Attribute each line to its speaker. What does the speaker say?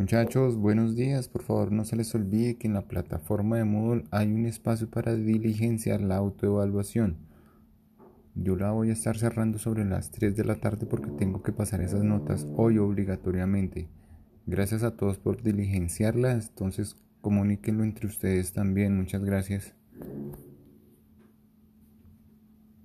Speaker 1: Muchachos, buenos días. Por favor, no se les olvide que en la plataforma de Moodle hay un espacio para diligenciar la autoevaluación. Yo la voy a estar cerrando sobre las 3 de la tarde porque tengo que pasar esas notas hoy obligatoriamente. Gracias a todos por diligenciarlas. Entonces, comuníquenlo entre ustedes también. Muchas gracias.